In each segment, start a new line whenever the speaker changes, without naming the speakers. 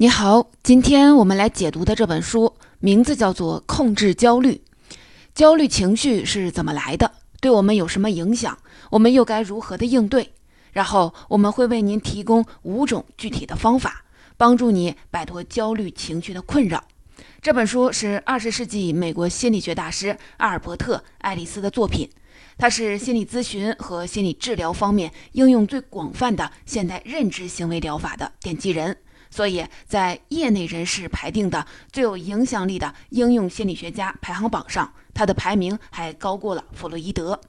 你好，今天我们来解读的这本书名字叫做《控制焦虑》。焦虑情绪是怎么来的？对我们有什么影响？我们又该如何的应对？然后我们会为您提供五种具体的方法，帮助你摆脱焦虑情绪的困扰。这本书是二十世纪美国心理学大师阿尔伯特·爱丽丝的作品，他是心理咨询和心理治疗方面应用最广泛的现代认知行为疗法的奠基人。所以在业内人士排定的最有影响力的应用心理学家排行榜上，他的排名还高过了弗洛伊德。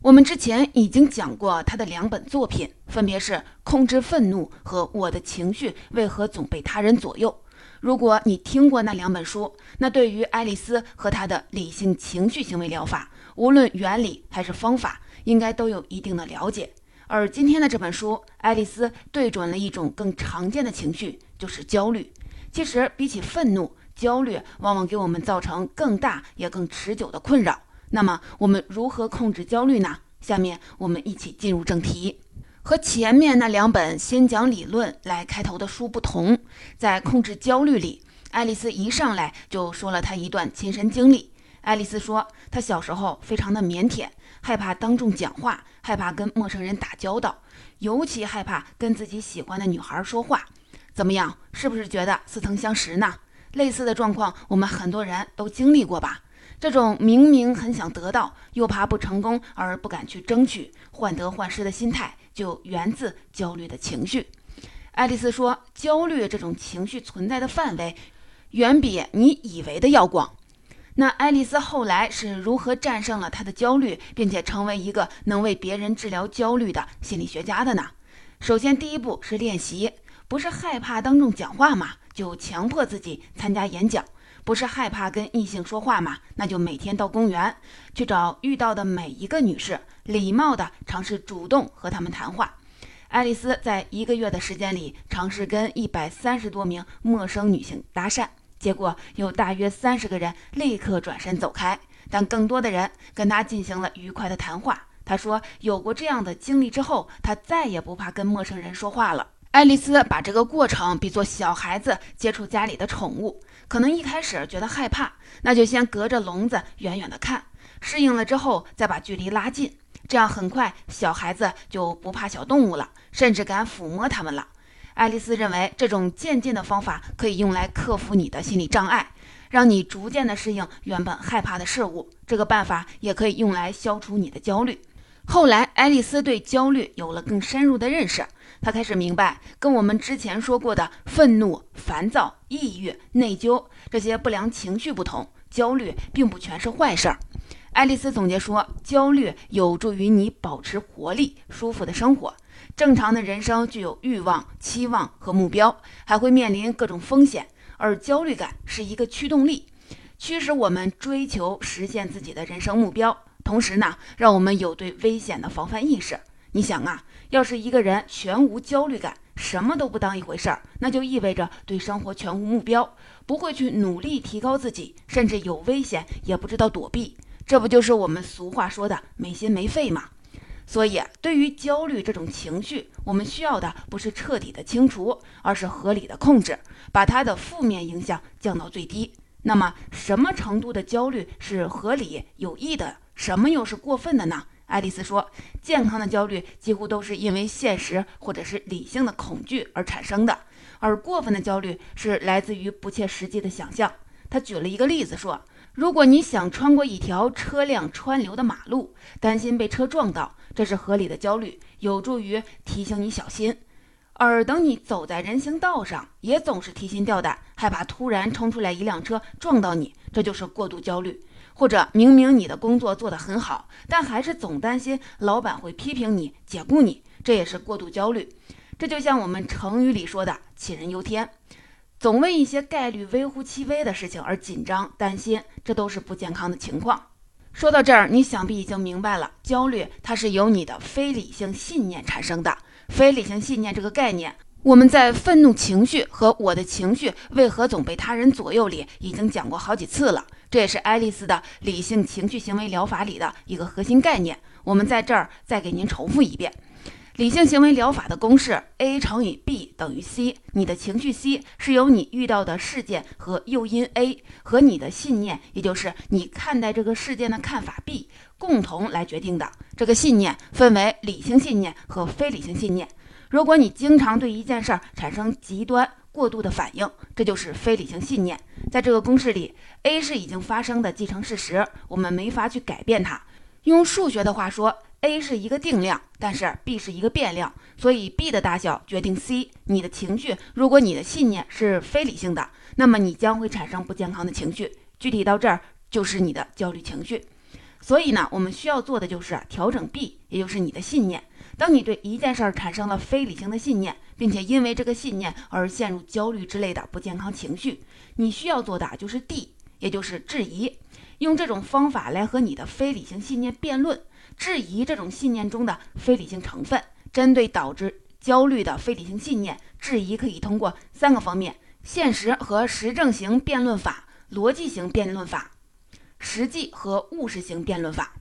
我们之前已经讲过他的两本作品，分别是《控制愤怒》和《我的情绪为何总被他人左右》。如果你听过那两本书，那对于爱丽丝和她的理性情绪行为疗法，无论原理还是方法，应该都有一定的了解。而今天的这本书，爱丽丝对准了一种更常见的情绪，就是焦虑。其实，比起愤怒，焦虑往往给我们造成更大也更持久的困扰。那么，我们如何控制焦虑呢？下面我们一起进入正题。和前面那两本先讲理论来开头的书不同，在控制焦虑里，爱丽丝一上来就说了她一段亲身经历。爱丽丝说，她小时候非常的腼腆。害怕当众讲话，害怕跟陌生人打交道，尤其害怕跟自己喜欢的女孩说话。怎么样，是不是觉得似曾相识呢？类似的状况，我们很多人都经历过吧？这种明明很想得到，又怕不成功而不敢去争取，患得患失的心态，就源自焦虑的情绪。爱丽丝说，焦虑这种情绪存在的范围，远比你以为的要广。那爱丽丝后来是如何战胜了她的焦虑，并且成为一个能为别人治疗焦虑的心理学家的呢？首先，第一步是练习，不是害怕当众讲话嘛，就强迫自己参加演讲；不是害怕跟异性说话嘛，那就每天到公园去找遇到的每一个女士，礼貌地尝试主动和她们谈话。爱丽丝在一个月的时间里，尝试跟一百三十多名陌生女性搭讪。结果有大约三十个人立刻转身走开，但更多的人跟他进行了愉快的谈话。他说，有过这样的经历之后，他再也不怕跟陌生人说话了。爱丽丝把这个过程比作小孩子接触家里的宠物，可能一开始觉得害怕，那就先隔着笼子远远的看，适应了之后再把距离拉近，这样很快小孩子就不怕小动物了，甚至敢抚摸它们了。爱丽丝认为，这种渐进的方法可以用来克服你的心理障碍，让你逐渐的适应原本害怕的事物。这个办法也可以用来消除你的焦虑。后来，爱丽丝对焦虑有了更深入的认识，她开始明白，跟我们之前说过的愤怒、烦躁、抑郁、内疚这些不良情绪不同，焦虑并不全是坏事儿。爱丽丝总结说，焦虑有助于你保持活力、舒服的生活。正常的人生具有欲望、期望和目标，还会面临各种风险，而焦虑感是一个驱动力，驱使我们追求实现自己的人生目标。同时呢，让我们有对危险的防范意识。你想啊，要是一个人全无焦虑感，什么都不当一回事儿，那就意味着对生活全无目标，不会去努力提高自己，甚至有危险也不知道躲避。这不就是我们俗话说的没心没肺吗？所以，对于焦虑这种情绪，我们需要的不是彻底的清除，而是合理的控制，把它的负面影响降到最低。那么，什么程度的焦虑是合理有益的？什么又是过分的呢？爱丽丝说，健康的焦虑几乎都是因为现实或者是理性的恐惧而产生的，而过分的焦虑是来自于不切实际的想象。她举了一个例子说。如果你想穿过一条车辆川流的马路，担心被车撞到，这是合理的焦虑，有助于提醒你小心；而等你走在人行道上，也总是提心吊胆，害怕突然冲出来一辆车撞到你，这就是过度焦虑。或者明明你的工作做得很好，但还是总担心老板会批评你、解雇你，这也是过度焦虑。这就像我们成语里说的“杞人忧天”。总为一些概率微乎其微的事情而紧张担心，这都是不健康的情况。说到这儿，你想必已经明白了，焦虑它是由你的非理性信念产生的。非理性信念这个概念，我们在愤怒情绪和我的情绪为何总被他人左右里已经讲过好几次了。这也是爱丽丝的理性情绪行为疗法里的一个核心概念。我们在这儿再给您重复一遍。理性行为疗法的公式：a 乘以 b 等于 c。你的情绪 c 是由你遇到的事件和诱因 a 和你的信念，也就是你看待这个事件的看法 b 共同来决定的。这个信念分为理性信念和非理性信念。如果你经常对一件事儿产生极端过度的反应，这就是非理性信念。在这个公式里，a 是已经发生的既成事实，我们没法去改变它。用数学的话说。a 是一个定量，但是 b 是一个变量，所以 b 的大小决定 c。你的情绪，如果你的信念是非理性的，那么你将会产生不健康的情绪。具体到这儿，就是你的焦虑情绪。所以呢，我们需要做的就是调整 b，也就是你的信念。当你对一件事儿产生了非理性的信念，并且因为这个信念而陷入焦虑之类的不健康情绪，你需要做的就是 d，也就是质疑。用这种方法来和你的非理性信念辩论。质疑这种信念中的非理性成分，针对导致焦虑的非理性信念，质疑可以通过三个方面：现实和实证型辩论法、逻辑型辩论法、实际和务实型辩论法。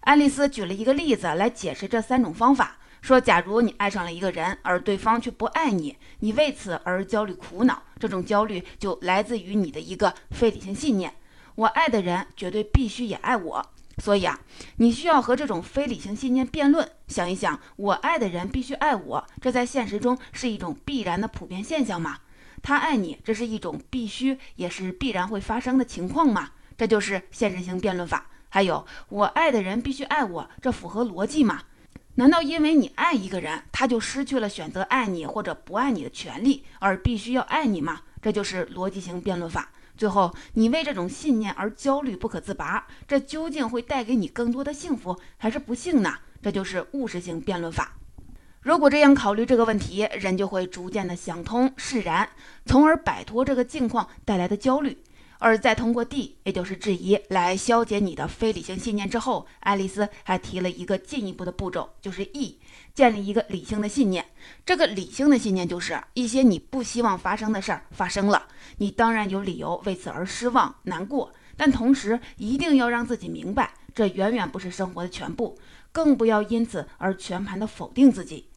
爱丽丝举了一个例子来解释这三种方法，说：假如你爱上了一个人，而对方却不爱你，你为此而焦虑苦恼，这种焦虑就来自于你的一个非理性信念：我爱的人绝对必须也爱我。所以啊，你需要和这种非理性信念辩论。想一想，我爱的人必须爱我，这在现实中是一种必然的普遍现象吗？他爱你，这是一种必须也是必然会发生的情况吗？这就是现实性辩论法。还有，我爱的人必须爱我，这符合逻辑吗？难道因为你爱一个人，他就失去了选择爱你或者不爱你的权利，而必须要爱你吗？这就是逻辑性辩论法。最后，你为这种信念而焦虑不可自拔，这究竟会带给你更多的幸福还是不幸呢？这就是务实性辩论法。如果这样考虑这个问题，人就会逐渐的想通释然，从而摆脱这个境况带来的焦虑。而在通过 D，也就是质疑来消解你的非理性信念之后，爱丽丝还提了一个进一步的步骤，就是 E，建立一个理性的信念。这个理性的信念就是一些你不希望发生的事儿发生了，你当然有理由为此而失望难过，但同时一定要让自己明白，这远远不是生活的全部，更不要因此而全盘的否定自己。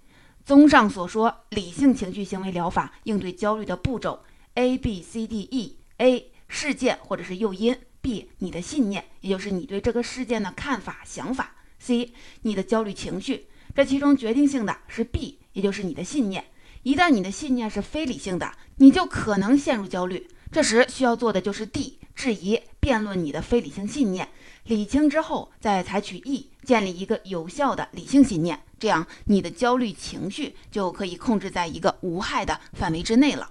综上所说，理性情绪行为疗法应对焦虑的步骤 A B C D E：A。事件或者是诱因，B 你的信念，也就是你对这个事件的看法、想法；C 你的焦虑情绪，这其中决定性的是 B，也就是你的信念。一旦你的信念是非理性的，你就可能陷入焦虑。这时需要做的就是 D，质疑、辩论你的非理性信念，理清之后再采取 E，建立一个有效的理性信念，这样你的焦虑情绪就可以控制在一个无害的范围之内了。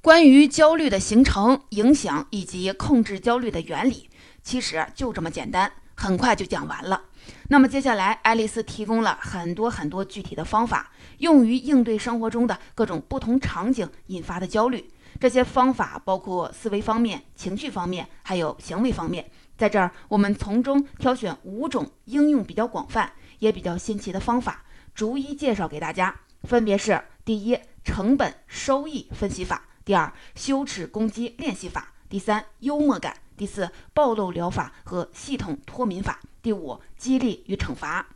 关于焦虑的形成、影响以及控制焦虑的原理，其实就这么简单，很快就讲完了。那么接下来，爱丽丝提供了很多很多具体的方法，用于应对生活中的各种不同场景引发的焦虑。这些方法包括思维方面、情绪方面，还有行为方面。在这儿，我们从中挑选五种应用比较广泛、也比较新奇的方法，逐一介绍给大家。分别是：第一，成本收益分析法。第二，羞耻攻击练习法；第三，幽默感；第四，暴露疗法和系统脱敏法；第五，激励与惩罚。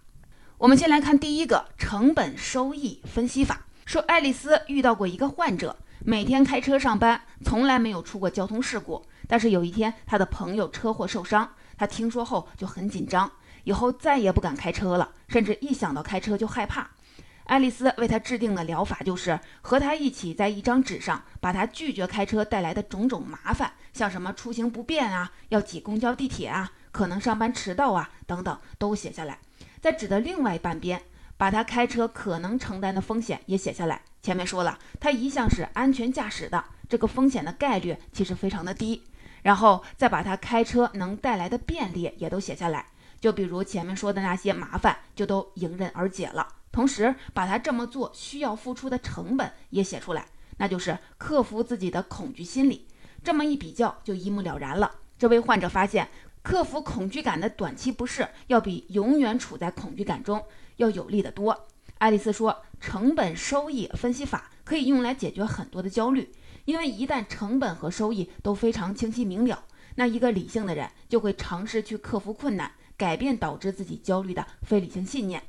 我们先来看第一个成本收益分析法。说爱丽丝遇到过一个患者，每天开车上班，从来没有出过交通事故。但是有一天，他的朋友车祸受伤，他听说后就很紧张，以后再也不敢开车了，甚至一想到开车就害怕。爱丽丝为他制定的疗法就是和他一起在一张纸上，把他拒绝开车带来的种种麻烦，像什么出行不便啊，要挤公交、地铁啊，可能上班迟到啊等等，都写下来。在纸的另外半边，把他开车可能承担的风险也写下来。前面说了，他一向是安全驾驶的，这个风险的概率其实非常的低。然后再把他开车能带来的便利也都写下来，就比如前面说的那些麻烦，就都迎刃而解了。同时，把他这么做需要付出的成本也写出来，那就是克服自己的恐惧心理。这么一比较，就一目了然了。这位患者发现，克服恐惧感的短期不适，要比永远处在恐惧感中要有利得多。爱丽丝说，成本收益分析法可以用来解决很多的焦虑，因为一旦成本和收益都非常清晰明了，那一个理性的人就会尝试去克服困难，改变导致自己焦虑的非理性信念。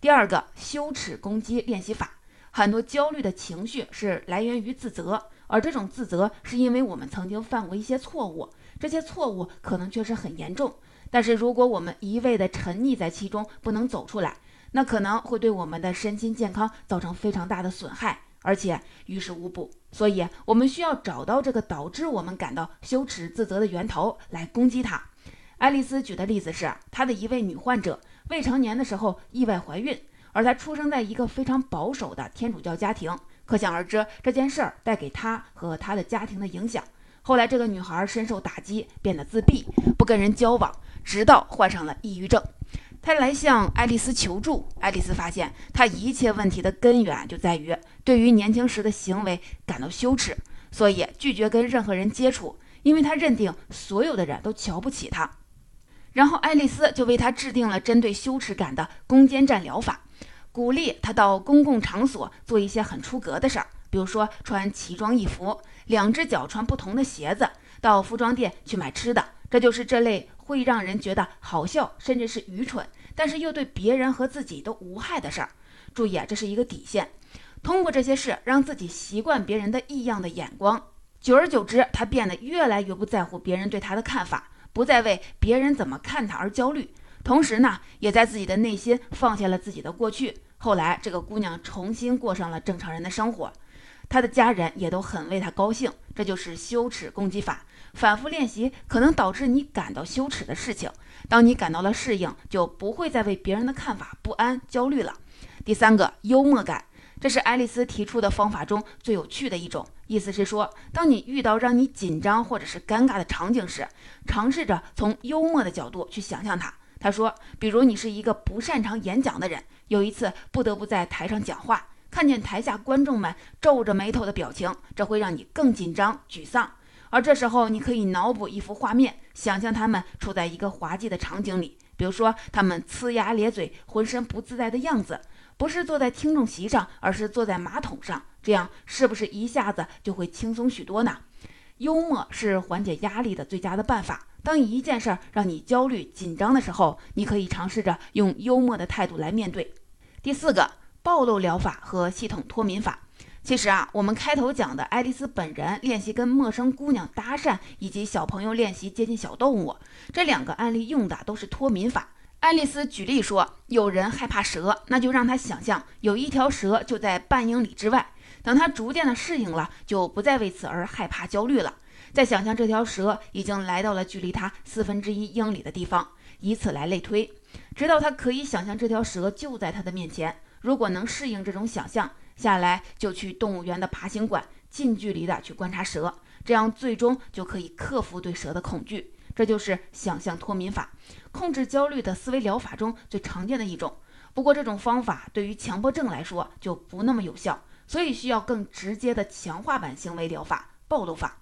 第二个，羞耻攻击练习法。很多焦虑的情绪是来源于自责，而这种自责是因为我们曾经犯过一些错误，这些错误可能确实很严重。但是如果我们一味地沉溺在其中，不能走出来，那可能会对我们的身心健康造成非常大的损害，而且于事无补。所以，我们需要找到这个导致我们感到羞耻、自责的源头，来攻击它。爱丽丝举的例子是，她的一位女患者未成年的时候意外怀孕。而她出生在一个非常保守的天主教家庭，可想而知这件事儿带给她和她的家庭的影响。后来，这个女孩深受打击，变得自闭，不跟人交往，直到患上了抑郁症。她来向爱丽丝求助。爱丽丝发现，她一切问题的根源就在于对于年轻时的行为感到羞耻，所以拒绝跟任何人接触，因为她认定所有的人都瞧不起她。然后，爱丽丝就为她制定了针对羞耻感的攻坚战疗法。鼓励他到公共场所做一些很出格的事儿，比如说穿奇装异服，两只脚穿不同的鞋子，到服装店去买吃的。这就是这类会让人觉得好笑，甚至是愚蠢，但是又对别人和自己都无害的事儿。注意啊，这是一个底线。通过这些事，让自己习惯别人的异样的眼光，久而久之，他变得越来越不在乎别人对他的看法，不再为别人怎么看他而焦虑。同时呢，也在自己的内心放下了自己的过去。后来，这个姑娘重新过上了正常人的生活，她的家人也都很为她高兴。这就是羞耻攻击法，反复练习可能导致你感到羞耻的事情。当你感到了适应，就不会再为别人的看法不安、焦虑了。第三个，幽默感，这是爱丽丝提出的方法中最有趣的一种。意思是说，当你遇到让你紧张或者是尴尬的场景时，尝试着从幽默的角度去想象它。他说，比如你是一个不擅长演讲的人。有一次不得不在台上讲话，看见台下观众们皱着眉头的表情，这会让你更紧张、沮丧。而这时候，你可以脑补一幅画面，想象他们处在一个滑稽的场景里，比如说他们呲牙咧嘴、浑身不自在的样子，不是坐在听众席上，而是坐在马桶上。这样是不是一下子就会轻松许多呢？幽默是缓解压力的最佳的办法。当一件事儿让你焦虑紧张的时候，你可以尝试着用幽默的态度来面对。第四个，暴露疗法和系统脱敏法。其实啊，我们开头讲的爱丽丝本人练习跟陌生姑娘搭讪，以及小朋友练习接近小动物，这两个案例用的都是脱敏法。爱丽丝举例说，有人害怕蛇，那就让他想象有一条蛇就在半英里之外。等他逐渐的适应了，就不再为此而害怕焦虑了。再想象这条蛇已经来到了距离他四分之一英里的地方，以此来类推，直到他可以想象这条蛇就在他的面前。如果能适应这种想象，下来就去动物园的爬行馆，近距离的去观察蛇，这样最终就可以克服对蛇的恐惧。这就是想象脱敏法，控制焦虑的思维疗法中最常见的一种。不过这种方法对于强迫症来说就不那么有效，所以需要更直接的强化版行为疗法——暴露法。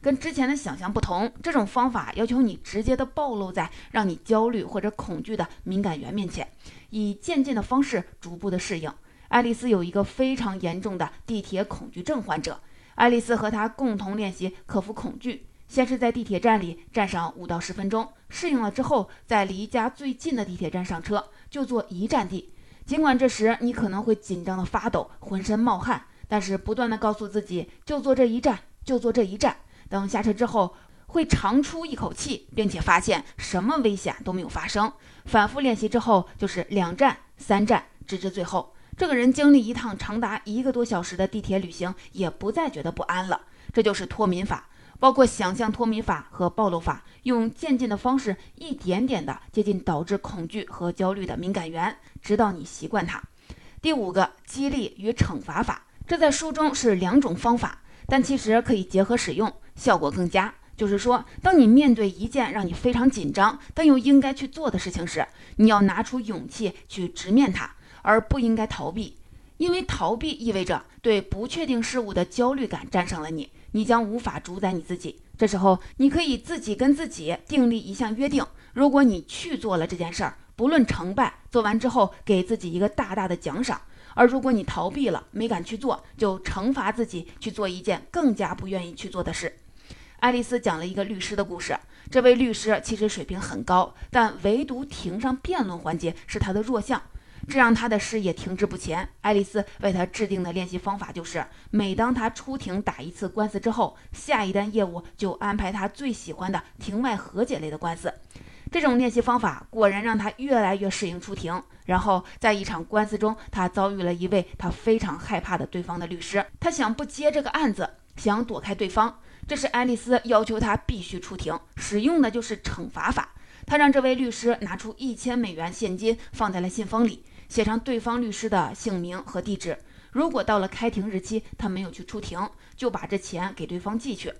跟之前的想象不同，这种方法要求你直接的暴露在让你焦虑或者恐惧的敏感源面前，以渐进的方式逐步的适应。爱丽丝有一个非常严重的地铁恐惧症患者，爱丽丝和他共同练习克服恐惧。先是在地铁站里站上五到十分钟，适应了之后，在离家最近的地铁站上车，就坐一站地。尽管这时你可能会紧张的发抖，浑身冒汗，但是不断的告诉自己，就坐这一站，就坐这一站。等下车之后，会长出一口气，并且发现什么危险都没有发生。反复练习之后，就是两站、三站，直至最后，这个人经历一趟长达一个多小时的地铁旅行，也不再觉得不安了。这就是脱敏法，包括想象脱敏法和暴露法，用渐进的方式，一点点的接近导致恐惧和焦虑的敏感源，直到你习惯它。第五个，激励与惩罚法，这在书中是两种方法，但其实可以结合使用。效果更佳，就是说，当你面对一件让你非常紧张但又应该去做的事情时，你要拿出勇气去直面它，而不应该逃避，因为逃避意味着对不确定事物的焦虑感战胜了你，你将无法主宰你自己。这时候，你可以自己跟自己订立一项约定：如果你去做了这件事儿，不论成败，做完之后给自己一个大大的奖赏；而如果你逃避了，没敢去做，就惩罚自己去做一件更加不愿意去做的事。爱丽丝讲了一个律师的故事。这位律师其实水平很高，但唯独庭上辩论环节是他的弱项。这让他的事业停滞不前。爱丽丝为他制定的练习方法就是，每当他出庭打一次官司之后，下一单业务就安排他最喜欢的庭外和解类的官司。这种练习方法果然让他越来越适应出庭。然后在一场官司中，他遭遇了一位他非常害怕的对方的律师。他想不接这个案子，想躲开对方。这时爱丽丝要求他必须出庭，使用的就是惩罚法。他让这位律师拿出一千美元现金放在了信封里，写上对方律师的姓名和地址。如果到了开庭日期他没有去出庭，就把这钱给对方寄去。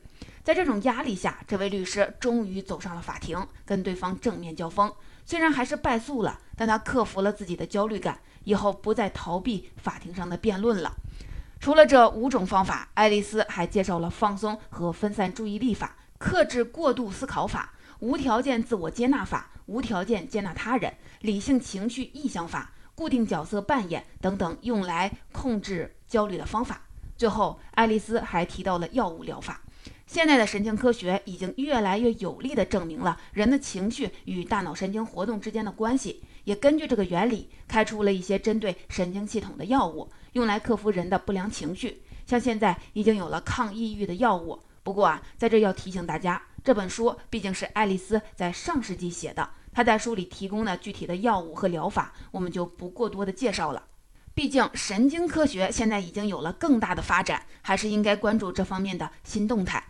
在这种压力下，这位律师终于走上了法庭，跟对方正面交锋。虽然还是败诉了，但他克服了自己的焦虑感，以后不再逃避法庭上的辩论了。除了这五种方法，爱丽丝还介绍了放松和分散注意力法、克制过度思考法、无条件自我接纳法、无条件接纳他人、理性情绪意向法、固定角色扮演等等用来控制焦虑的方法。最后，爱丽丝还提到了药物疗法。现在的神经科学已经越来越有力地证明了人的情绪与大脑神经活动之间的关系，也根据这个原理开出了一些针对神经系统的药物，用来克服人的不良情绪。像现在已经有了抗抑郁的药物。不过啊，在这要提醒大家，这本书毕竟是爱丽丝在上世纪写的，她在书里提供的具体的药物和疗法，我们就不过多的介绍了。毕竟神经科学现在已经有了更大的发展，还是应该关注这方面的新动态。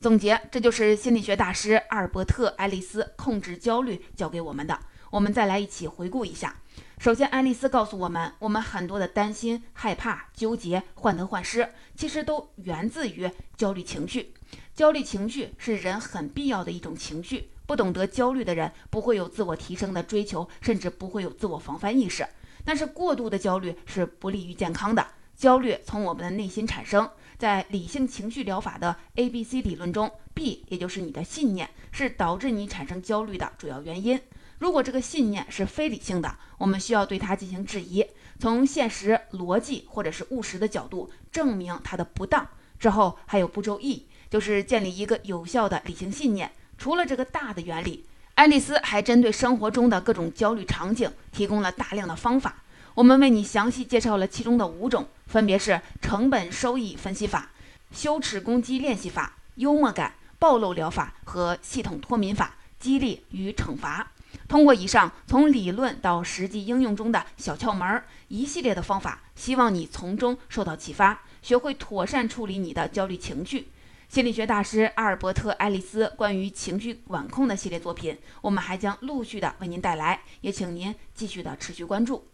总结，这就是心理学大师阿尔伯特·爱丽丝控制焦虑教给我们的。我们再来一起回顾一下。首先，爱丽丝告诉我们，我们很多的担心、害怕、纠结、患得患失，其实都源自于焦虑情绪。焦虑情绪是人很必要的一种情绪。不懂得焦虑的人，不会有自我提升的追求，甚至不会有自我防范意识。但是，过度的焦虑是不利于健康的。焦虑从我们的内心产生。在理性情绪疗法的 A B C 理论中，B 也就是你的信念，是导致你产生焦虑的主要原因。如果这个信念是非理性的，我们需要对它进行质疑，从现实、逻辑或者是务实的角度证明它的不当。之后还有步骤 E，就是建立一个有效的理性信念。除了这个大的原理，爱丽丝还针对生活中的各种焦虑场景提供了大量的方法。我们为你详细介绍了其中的五种，分别是成本收益分析法、羞耻攻击练习法、幽默感暴露疗法和系统脱敏法、激励与惩罚。通过以上从理论到实际应用中的小窍门儿，一系列的方法，希望你从中受到启发，学会妥善处理你的焦虑情绪。心理学大师阿尔伯特·爱丽丝关于情绪管控的系列作品，我们还将陆续的为您带来，也请您继续的持续关注。